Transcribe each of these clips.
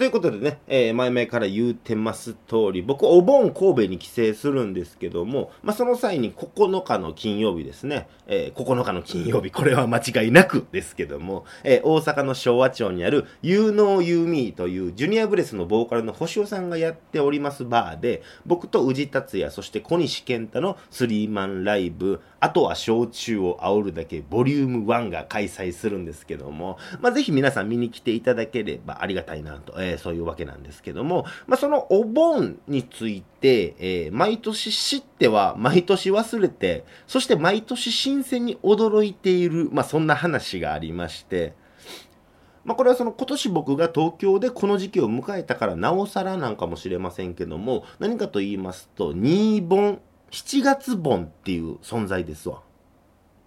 ということでね、えー、前々から言うてます通り、僕、お盆神戸に帰省するんですけども、まあ、その際に9日の金曜日ですね、えー、9日の金曜日、これは間違いなくですけども、えー、大阪の昭和町にある、You Know You Me というジュニアブレスのボーカルの星尾さんがやっておりますバーで、僕と宇治達也、そして小西健太のスリーマンライブ、あとは焼酎を煽るだけ、ボリューム1が開催するんですけども、まあ、ぜひ皆さん見に来ていただければありがたいなと、えー、そういうわけなんですけども、まあ、そのお盆について、えー、毎年知っては毎年忘れて、そして毎年新鮮に驚いている、まあ、そんな話がありまして、まあ、これはその今年僕が東京でこの時期を迎えたからなおさらなんかもしれませんけども、何かと言いますと、新盆7月盆っていう存在ですわ。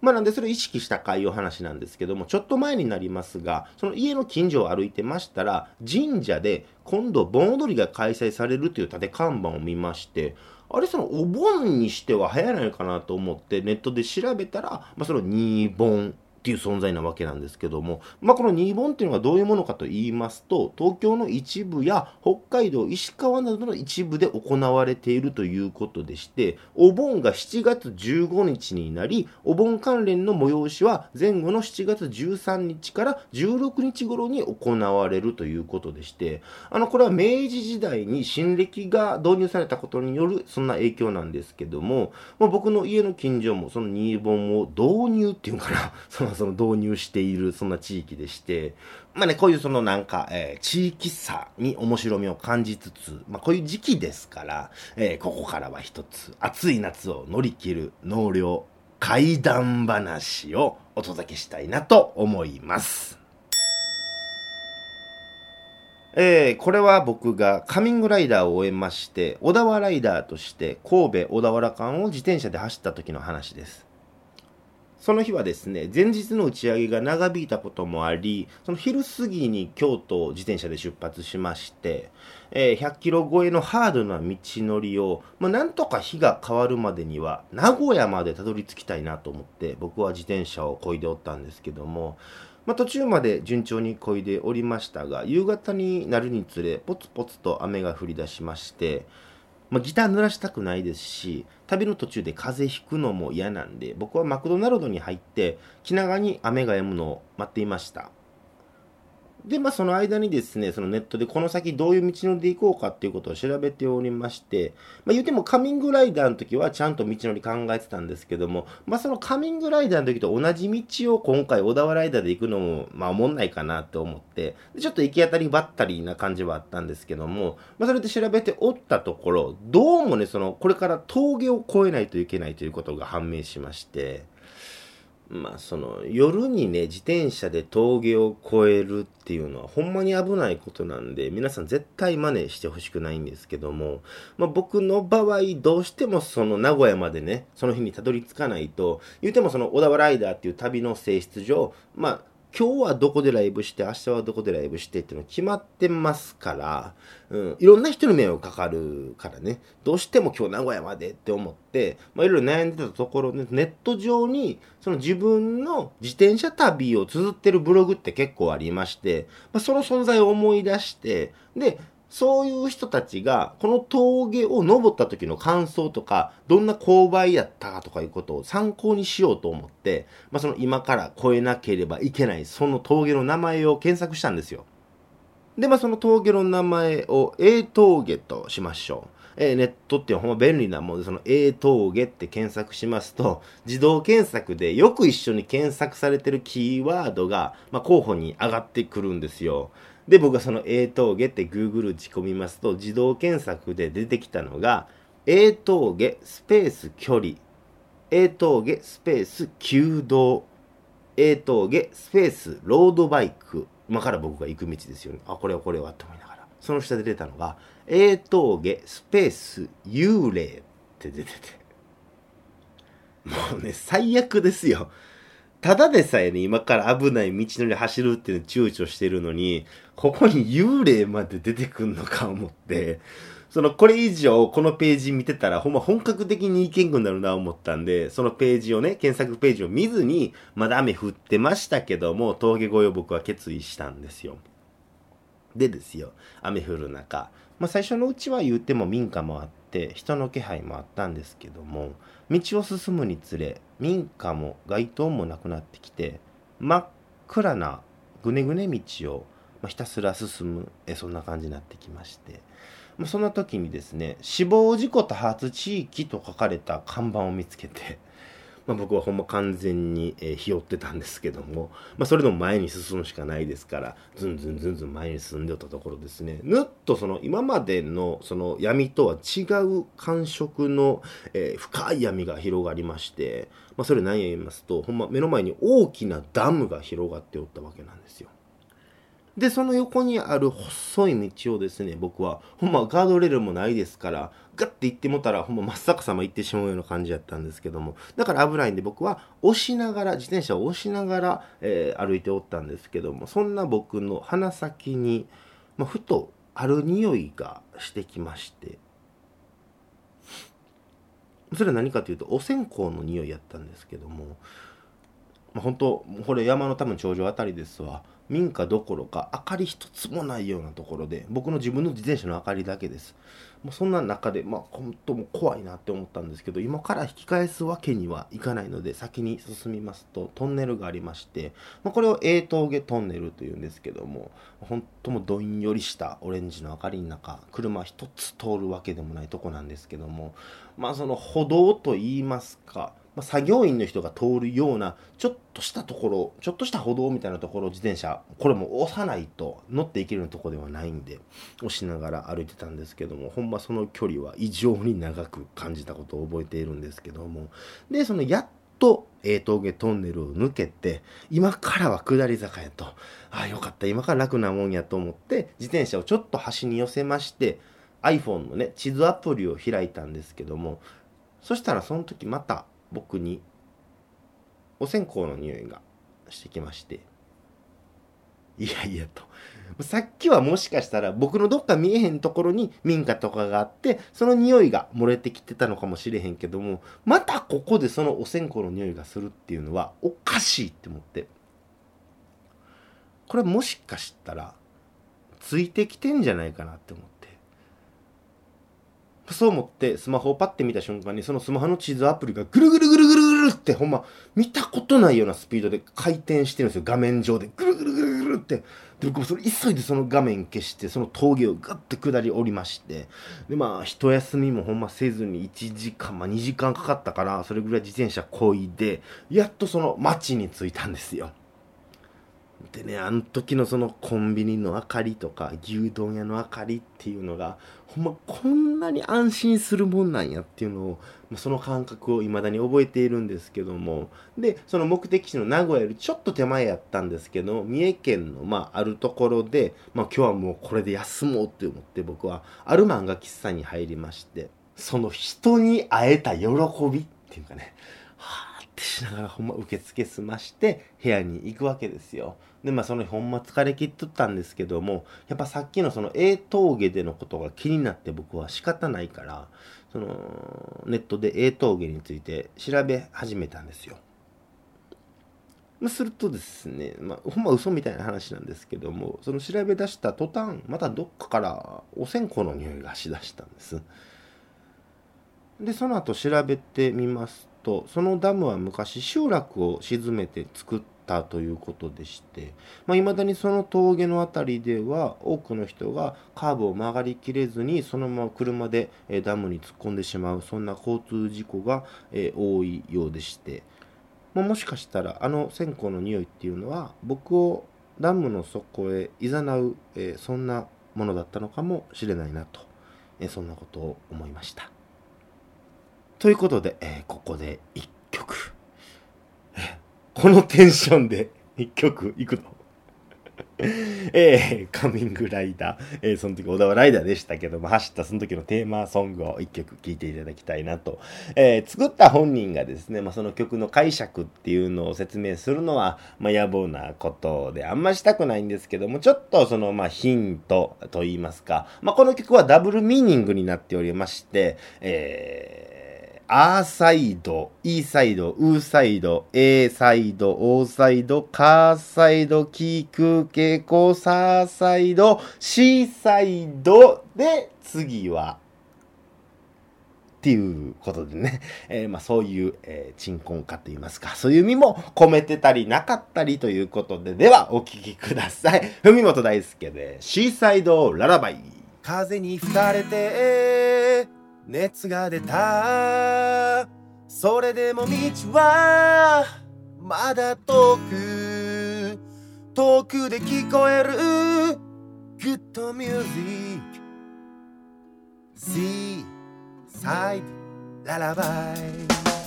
まあなんでそれを意識したかいう話なんですけども、ちょっと前になりますが、その家の近所を歩いてましたら、神社で今度盆踊りが開催されるという縦看板を見まして、あれそのお盆にしては流行らないかなと思ってネットで調べたら、まあ、その2盆っていう存在なわけなんですけども、まあ、この2本っていうのがどういうものかと言いますと、東京の一部や北海道、石川などの一部で行われているということでして、お盆が7月15日になり、お盆関連の催しは前後の7月13日から16日頃に行われるということでして、あの、これは明治時代に新暦が導入されたことによるそんな影響なんですけども、まあ、僕の家の近所もその2本を導入っていうかな、そのその導入している、そんな地域でして、まあね、こういうそのなんか、えー、地域差に面白みを感じつつ、まあこういう時期ですから、えー、ここからは一つ、暑い夏を乗り切る納涼怪談話をお届けしたいなと思います。えー、これは僕がカミングライダーを終えまして、小田原ライダーとして神戸小田原間を自転車で走った時の話です。その日はですね、前日の打ち上げが長引いたこともあり、その昼過ぎに京都を自転車で出発しまして、えー、100キロ超えのハードな道のりを、まあ、なんとか日が変わるまでには、名古屋までたどり着きたいなと思って、僕は自転車を漕いでおったんですけども、まあ、途中まで順調に漕いでおりましたが、夕方になるにつれ、ポツポツと雨が降り出しまして、まあ、ギター濡らしたくないですし、旅の途中で風邪ひくのも嫌なんで、僕はマクドナルドに入って、気長に雨が止むのを待っていました。で、まあ、その間にですね、そのネットでこの先どういう道のりで行こうかっていうことを調べておりまして、まあ、言うてもカミングライダーの時はちゃんと道のり考えてたんですけども、まあ、そのカミングライダーの時と同じ道を今回小田原ライダーで行くのも、まあ、思んないかなと思って、ちょっと行き当たりばったりな感じはあったんですけども、まあ、それで調べておったところ、どうもね、その、これから峠を越えないといけないということが判明しまして、まあその夜にね自転車で峠を越えるっていうのはほんまに危ないことなんで皆さん絶対真似してほしくないんですけども、まあ、僕の場合どうしてもその名古屋までねその日にたどり着かないと言うてもその小田原ライダーっていう旅の性質上まあ今日はどこでライブして、明日はどこでライブしてっていうの決まってますから、うん、いろんな人に迷惑かかるからね、どうしても今日名古屋までって思って、まあ、いろいろ悩んでたところね、ネット上に、その自分の自転車旅を綴ってるブログって結構ありまして、まあ、その存在を思い出して、で、そういう人たちが、この峠を登った時の感想とか、どんな勾配やったかとかいうことを参考にしようと思って、まあ、その今から越えなければいけない、その峠の名前を検索したんですよ。で、まあ、その峠の名前を A 峠としましょう。えー、ネットってほんま便利なもんで、その A 峠って検索しますと、自動検索でよく一緒に検索されてるキーワードが、まあ、候補に上がってくるんですよ。で、僕はその A 峠って Google 打ち込みますと、自動検索で出てきたのが、A 峠スペース距離、A 峠スペース弓道、A 峠スペースロードバイク。今から僕が行く道ですよね。あ、これはこれはって思いながら。その下で出たのが、A 峠スペース幽霊って出てて。もうね、最悪ですよ。ただでさえね、今から危ない道のり走るっていうの躊躇してるのに、ここに幽霊まで出てくんのか思って、その、これ以上、このページ見てたら、ほんま本格的に意見くなるな思ったんで、そのページをね、検索ページを見ずに、まだ雨降ってましたけども、峠越えを僕は決意したんですよ。でですよ雨降る中、まあ、最初のうちは言うても民家もあって人の気配もあったんですけども道を進むにつれ民家も街灯もなくなってきて真っ暗なぐねぐね道をひたすら進むえそんな感じになってきまして。まそんな時にですね死亡事故多発地域と書かれた看板を見つけてまあ、僕はほんま完全に、えー、ひよってたんですけども、まあ、それでも前に進むしかないですからずんずんずんずん前に進んでおったところですねぬっとその今までのその闇とは違う感触の、えー、深い闇が広がりまして、まあ、それ何を言いますとほんま目の前に大きなダムが広がっておったわけなんですよ。で、その横にある細い道をですね、僕は、ほんまガードレールもないですから、ガッて行ってもたら、ほんま真っ逆さま行ってしまうような感じやったんですけども、だから危ないんで僕は押しながら、自転車を押しながら、えー、歩いておったんですけども、そんな僕の鼻先に、まあ、ふとある匂いがしてきまして、それは何かというと、お線香の匂いやったんですけども、まあ、本当これ山の多分頂上あたりですわ。民家どころか明かり一つもないようなところで僕の自分の自転車の明かりだけです。もうそんな中でまあ本当も怖いなって思ったんですけど今から引き返すわけにはいかないので先に進みますとトンネルがありまして、まあ、これを英峠トンネルというんですけども本当もどんよりしたオレンジの明かりの中車一つ通るわけでもないとこなんですけどもまあその歩道といいますかまあ、作業員の人が通るようなちょっとしたところちょっとした歩道みたいなところ自転車これも押さないと乗っていけるようなところではないんで押しながら歩いてたんですけどもほんまその距離は異常に長く感じたことを覚えているんですけども。でそのやっとえ峠トンネルを抜けて今からは下り坂やと。ああよかった。今から楽なもんやと思って自転車をちょっと端に寄せまして iPhone のね地図アプリを開いたんですけどもそしたらその時また僕にお線香の匂いがしてきまして。いやいやと。さっきはもしかしたら僕のどっか見えへんところに民家とかがあってその匂いが漏れてきてたのかもしれへんけどもまたここでそのお線香の匂いがするっていうのはおかしいって思って。これもしかしたらついてきてんじゃないかなって思って。そう思ってスマホをパッて見た瞬間にそのスマホの地図アプリがぐるぐるぐるぐるぐるってほんま見たことないようなスピードで回転してるんですよ。画面上で。ぐるぐるぐるぐるって。で僕それ急いでその画面消してその峠をガッて下り降りまして。でまあ一休みもほんませずに1時間まあ2時間かかったからそれぐらい自転車こいでやっとその町に着いたんですよ。でねあの時のそのコンビニの明かりとか牛丼屋の明かりっていうのがほんまこんなに安心するもんなんやっていうのをその感覚を未だに覚えているんですけどもでその目的地の名古屋よりちょっと手前やったんですけど三重県のまああるところで、まあ、今日はもうこれで休もうって思って僕はある漫画喫茶に入りましてその人に会えた喜びっていうかねはあってしながらほんま受付済まして部屋に行くわけですよ。でまあそのほんま疲れ切っとったんですけどもやっぱさっきのその A 峠でのことが気になって僕は仕方ないからそのネットで A 峠について調べ始めたんですよ。するとですね、まあ、ほんま嘘みたいな話なんですけどもその調べ出した途端またどっかからお線香の匂いがしだしたんです。でその後調べてみますとそのダムは昔集落を沈めて作ったということでして、まあ、未だにその峠の辺りでは多くの人がカーブを曲がりきれずにそのまま車でダムに突っ込んでしまうそんな交通事故が多いようでして、まあ、もしかしたらあの線香の匂いっていうのは僕をダムの底へ誘う、そんなものだったのかもしれないなと、そんなことを思いました。ということで、えここで1曲。このテンションで一曲いくの？えー、カミングライダー、えー、その時小田はライダーでしたけども、走ったその時のテーマソングを一曲聴いていただきたいなと。えー、作った本人がですね、まあ、その曲の解釈っていうのを説明するのは、まあ、野暮なことで、あんましたくないんですけども、ちょっとその、まあ、ヒントと言いますか、まあ、この曲はダブルミーニングになっておりまして、えーアーサイド、イーサイド、ウーサイド、エーサイド、オーサイド、カーサイド、キーク、ケコ、サーサイド、シーサイドで、次は、っていうことでね、えー、まあそういう、えー、鎮魂歌といいますか、そういう意味も込めてたりなかったりということで、ではお聴きください。文本大輔で、シーサイドララバイ。風に吹かれて、熱が出た。それでも道はまだ遠く。遠くで聞こえる。グッドミュージック。See side lullaby あ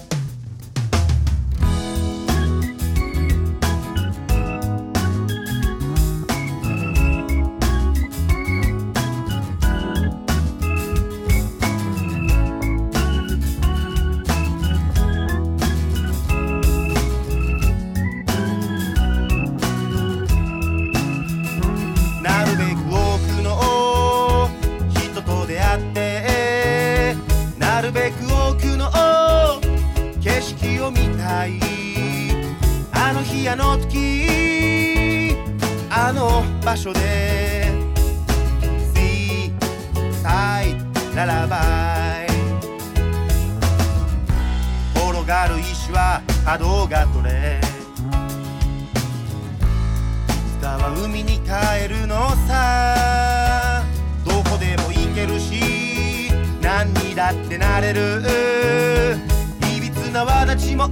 の時あの場所で See side ララバイ転がる石は波動が取れ。いつかは海に帰るのさ。どこでも行けるし何にだってなれる。いびつな轍も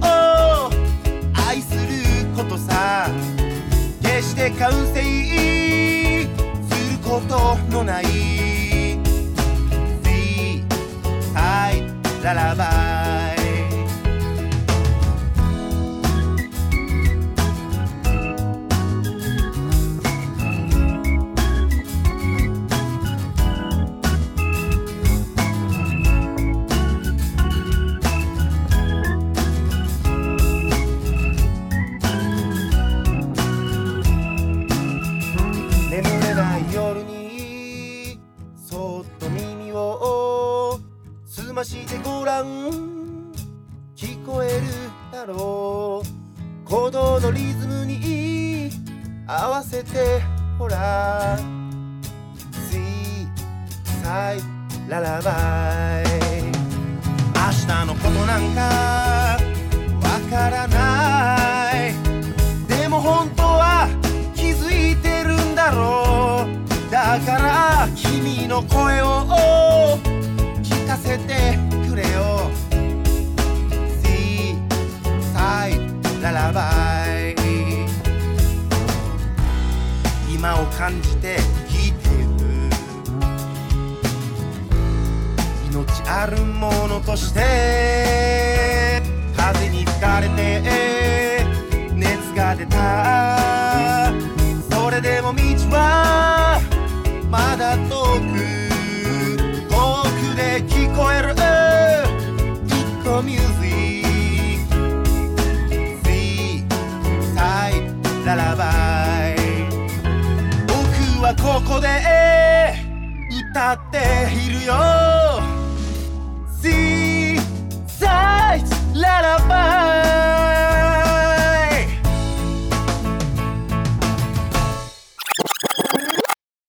決して完成することのない。See, I, ララバイほら See, side, ララバイ明日のことなんかわからない。でも本当は気づいてるんだろう。だから君の声を聞かせてくれよ。See, side, ラ今を感じて聞いてる。命あるものとして風に吹かれて熱が出た。それでも道はまだ遠く。遠くで聞こえる。